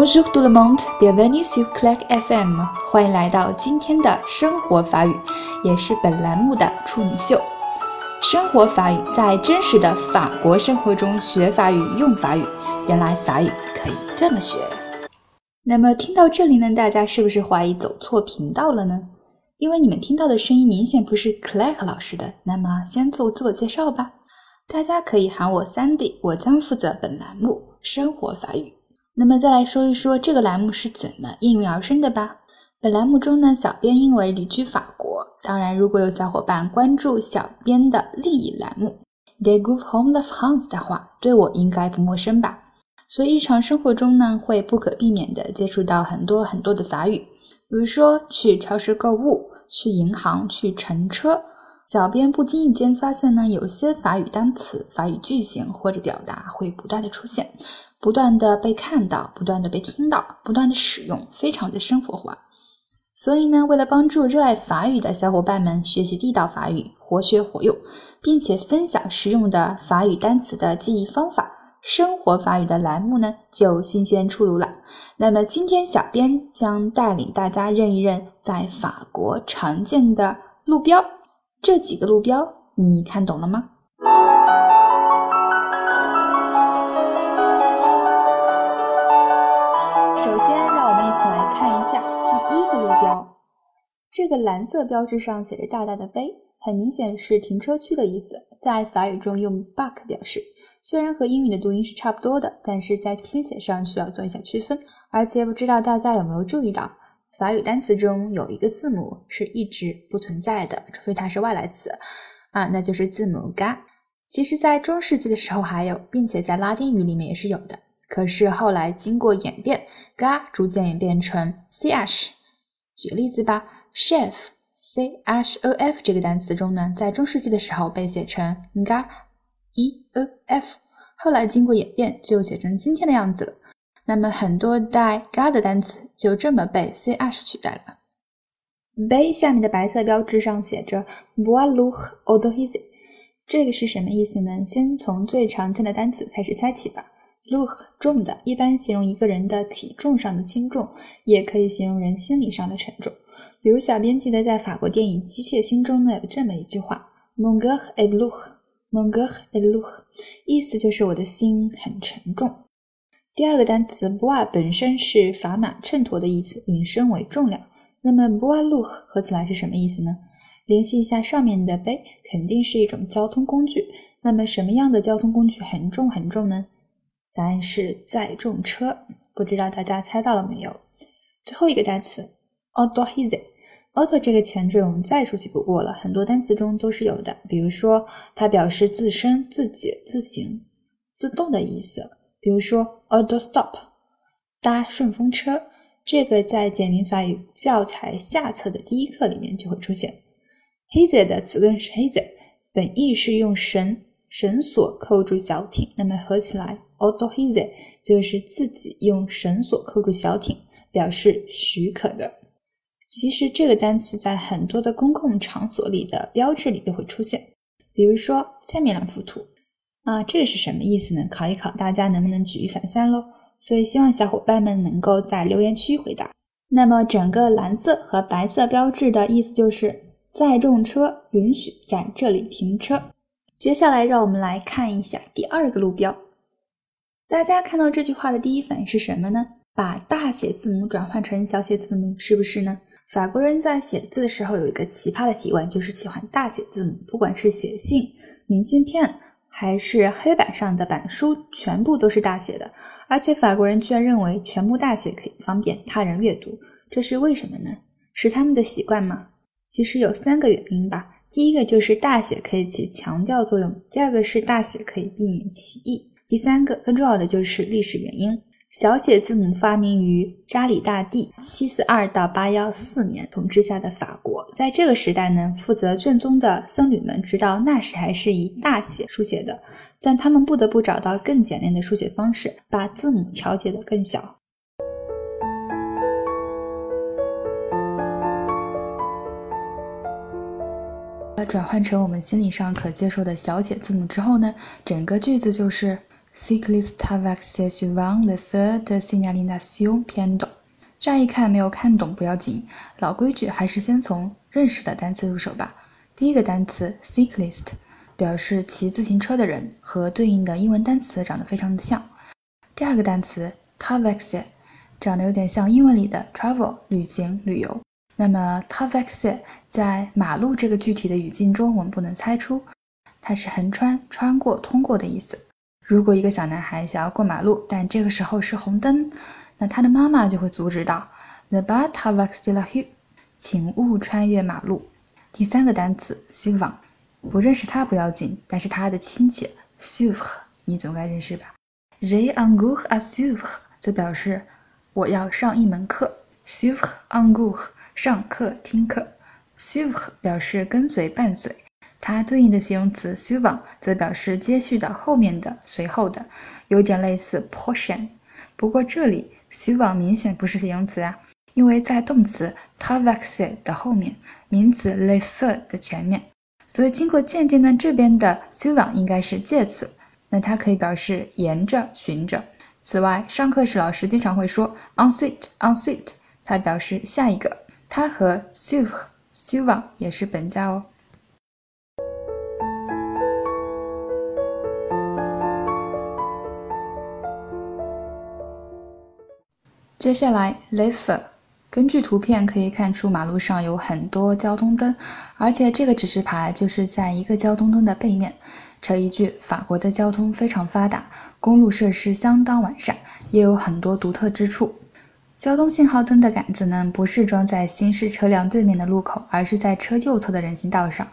Bonjour tout le monde, bienvenue sur Click FM，欢迎来到今天的生活法语，也是本栏目的处女秀。生活法语在真实的法国生活中学法语、用法语，原来法语可以这么学。那么听到这里呢，大家是不是怀疑走错频道了呢？因为你们听到的声音明显不是 Click 老师的。那么先做自我介绍吧，大家可以喊我 Sandy，我将负责本栏目生活法语。那么再来说一说这个栏目是怎么应运而生的吧。本栏目中呢，小编因为旅居法国，当然如果有小伙伴关注小编的另一栏目《They Go Home Love Hands》的话，对我应该不陌生吧。所以日常生活中呢，会不可避免的接触到很多很多的法语，比如说去超市购物、去银行、去乘车。小编不经意间发现呢，有些法语单词、法语句型或者表达会不断的出现，不断的被看到，不断的被听到，不断的使用，非常的生活化。所以呢，为了帮助热爱法语的小伙伴们学习地道法语，活学活用，并且分享实用的法语单词的记忆方法，生活法语的栏目呢就新鲜出炉了。那么今天小编将带领大家认一认在法国常见的路标。这几个路标你看懂了吗？首先，让我们一起来看一下第一个路标。这个蓝色标志上写着大大的 “B”，很明显是停车区的意思。在法语中用 “back” 表示，虽然和英语的读音是差不多的，但是在拼写上需要做一下区分。而且不知道大家有没有注意到？法语单词中有一个字母是一直不存在的，除非它是外来词啊，那就是字母 g。其实，在中世纪的时候还有，并且在拉丁语里面也是有的。可是后来经过演变，g 逐渐演变成 ch。举例子吧，chef，c h o f 这个单词中呢，在中世纪的时候被写成 g e o f，后来经过演变就写成今天的样子了。那么很多带 “ga” 的单词就这么被 “ch” 取代了。b 下面的白色标志上写着 “bois lourd o d o h i s e 这个是什么意思呢？先从最常见的单词开始猜起吧。Look 重的，一般形容一个人的体重上的轻重，也可以形容人心理上的沉重。比如小编记得在法国电影《机械心》中呢有这么一句话：“Mon cœur est lourd，mon cœur est lourd”，意思就是我的心很沉重。第二个单词 b o a 本身是砝码、秤砣的意思，引申为重量。那么 bois lourd 合起来是什么意思呢？联系一下上面的杯，肯定是一种交通工具。那么什么样的交通工具很重很重呢？答案是载重车。不知道大家猜到了没有？最后一个单词 a u t o h i z e auto 这个前缀我们再熟悉不过了，很多单词中都是有的。比如说，它表示自身、自己、自行、自动的意思。比如说，auto stop，搭顺风车，这个在简明法语教材下册的第一课里面就会出现。hise 的词根是 hise，本意是用绳绳索扣住小艇，那么合起来，auto hise 就是自己用绳索扣住小艇，表示许可的。其实这个单词在很多的公共场所里的标志里都会出现，比如说下面两幅图。啊，这个是什么意思呢？考一考大家能不能举一反三喽？所以希望小伙伴们能够在留言区回答。那么整个蓝色和白色标志的意思就是载重车允许在这里停车。接下来让我们来看一下第二个路标。大家看到这句话的第一反应是什么呢？把大写字母转换成小写字母，是不是呢？法国人在写字的时候有一个奇葩的习惯，就是喜欢大写字母，不管是写信、明信片。还是黑板上的板书全部都是大写的，而且法国人居然认为全部大写可以方便他人阅读，这是为什么呢？是他们的习惯吗？其实有三个原因吧。第一个就是大写可以起强调作用，第二个是大写可以避免歧义，第三个更重要的就是历史原因。小写字母发明于查理大帝七四二到八幺四年统治下的法国，在这个时代呢，负责卷宗的僧侣们直到那时还是以大写书写的，但他们不得不找到更简练的书写方式，把字母调节的更小。转换成我们心理上可接受的小写字母之后呢，整个句子就是。Cycliste avec suivant le feu de signalisation piéton。乍一看没有看懂不要紧，老规矩还是先从认识的单词入手吧。第一个单词 cyclist 表示骑自行车的人，和对应的英文单词长得非常的像。第二个单词 taxi 长得有点像英文里的 travel 旅行旅游。那么 taxi 在马路这个具体的语境中，我们不能猜出它是横穿、穿过、通过的意思。如果一个小男孩想要过马路，但这个时候是红灯。那他的妈妈就会阻止道：“Ne pas traverser la rue，请勿穿越马路。”第三个单词 suivant，不认识他不要紧，但是他的亲戚 s u v 你总该认识吧？J'ai un cours s u v 则表示我要上一门课。suivre un cours，上课听课。s u v 表示跟随伴随，它对应的形容词 suva 则表示接续的、后面的、随后的，有点类似 portion。不过这里 suva 明显不是形容词啊，因为在动词 traverser 的后面，名词 le fu 的前面，所以经过鉴定呢，这边的 suva 应该是介词，那它可以表示沿着、循着。此外，上课时老师经常会说 ensuite，ensuite，它表示下一个，它和 suv、suva 也是本家哦。接下来 l e f e r 根据图片可以看出，马路上有很多交通灯，而且这个指示牌就是在一个交通灯的背面。这一句，法国的交通非常发达，公路设施相当完善，也有很多独特之处。交通信号灯的杆子呢，不是装在行驶车辆对面的路口，而是在车右侧的人行道上。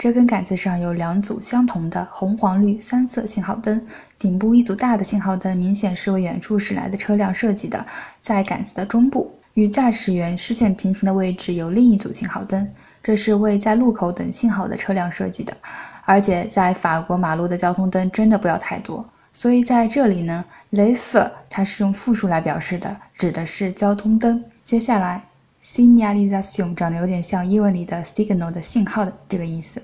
这根杆子上有两组相同的红、黄、绿三色信号灯，顶部一组大的信号灯明显是为远处驶来的车辆设计的，在杆子的中部，与驾驶员视线平行的位置有另一组信号灯，这是为在路口等信号的车辆设计的。而且在法国马路的交通灯真的不要太多，所以在这里呢 l e f e 它是用复数来表示的，指的是交通灯。接下来。Signalisation 长得有点像英文里的 signal 的信号的这个意思，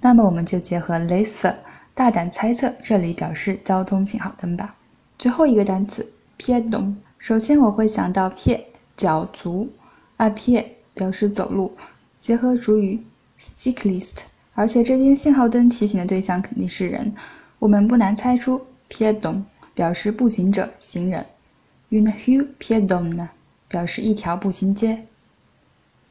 那么我们就结合 l e f e r 大胆猜测，这里表示交通信号灯吧。最后一个单词 piedon，首先我会想到 pie 脚足，a pied 表示走路，结合主语 cyclist，而且这边信号灯提醒的对象肯定是人，我们不难猜出 piedon 表示步行者、行人，une rue piedon 呢表示一条步行街。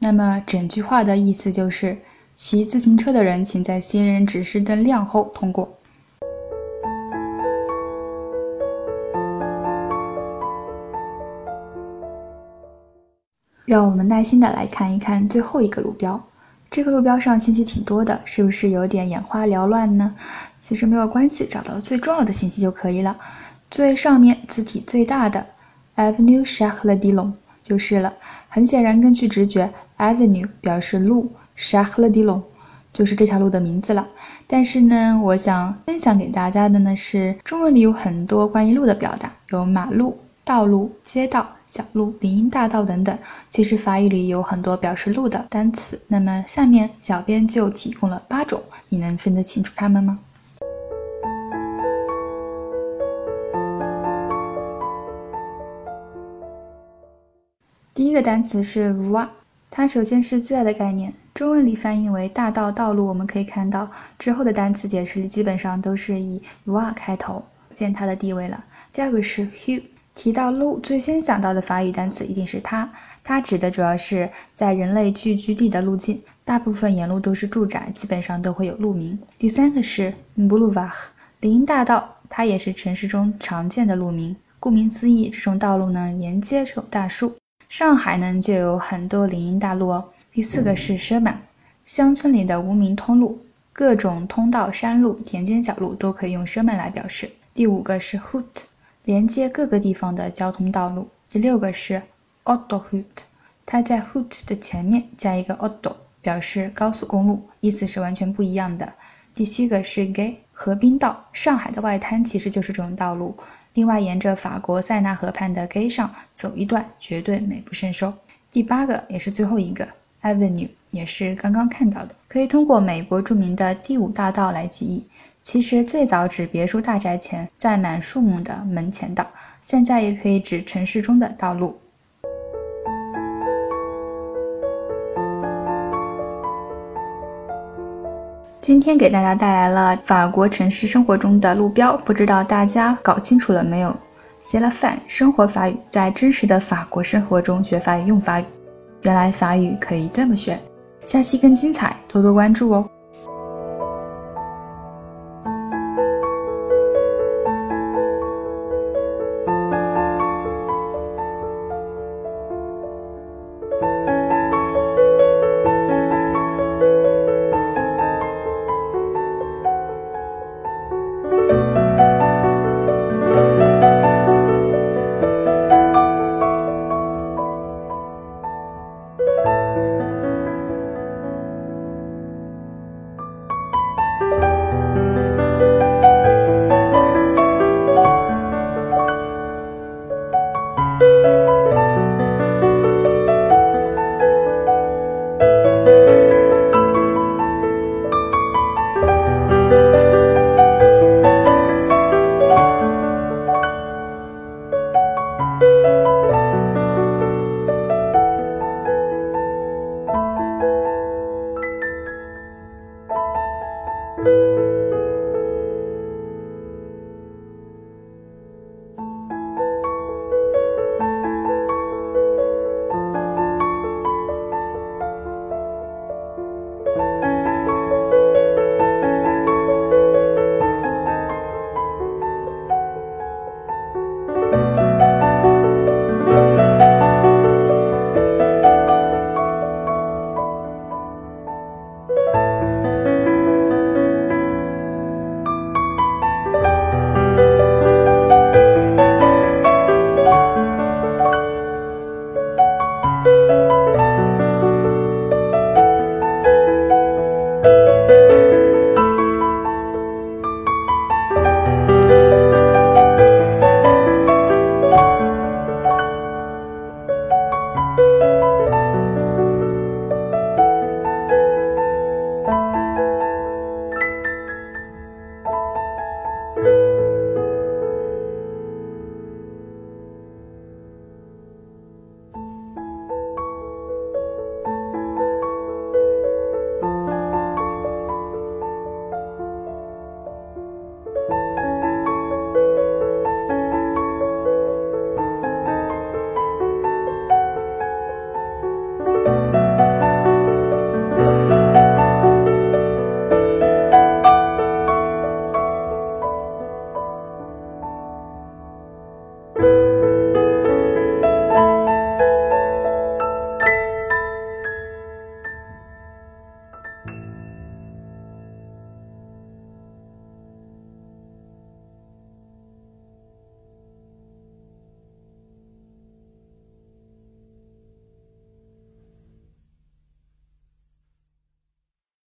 那么整句话的意思就是：骑自行车的人，请在行人指示灯亮后通过。让我们耐心的来看一看最后一个路标。这个路标上信息挺多的，是不是有点眼花缭乱呢？其实没有关系，找到最重要的信息就可以了。最上面字体最大的 Avenue Charles d i l o n 就是了。很显然，根据直觉。Avenue 表示路，Charles d i l o n 就是这条路的名字了。但是呢，我想分享给大家的呢是中文里有很多关于路的表达，有马路、道路、街道、小路、林荫大道等等。其实法语里有很多表示路的单词。那么下面小编就提供了八种，你能分得清楚它们吗？第一个单词是 vo，。它首先是最大的概念，中文里翻译为大道、道路。我们可以看到之后的单词解释里基本上都是以 va 开头，见它的地位了。第二个是 hue，提到路，最先想到的法语单词一定是它。它指的主要是在人类聚居地的路径，大部分沿路都是住宅，基本上都会有路名。第三个是 boulevard，林荫大道，它也是城市中常见的路名。顾名思义，这种道路呢沿街有大树。上海呢就有很多林荫大路哦。第四个是奢满乡村里的无名通路，各种通道、山路、田间小路都可以用奢满来表示。第五个是 Haut，连接各个地方的交通道路。第六个是 a u t o h u t 它在 Haut 的前面加一个 auto，表示高速公路，意思是完全不一样的。第七个是 gay，河滨道，上海的外滩其实就是这种道路。另外，沿着法国塞纳河畔的堤上走一段，绝对美不胜收。第八个也是最后一个 avenue，也是刚刚看到的，可以通过美国著名的第五大道来记忆。其实最早指别墅大宅前载满树木的门前道，现在也可以指城市中的道路。今天给大家带来了法国城市生活中的路标，不知道大家搞清楚了没有？学了饭，生活法语，在真实的法国生活中学法语，用法语。原来法语可以这么学，下期更精彩，多多关注哦。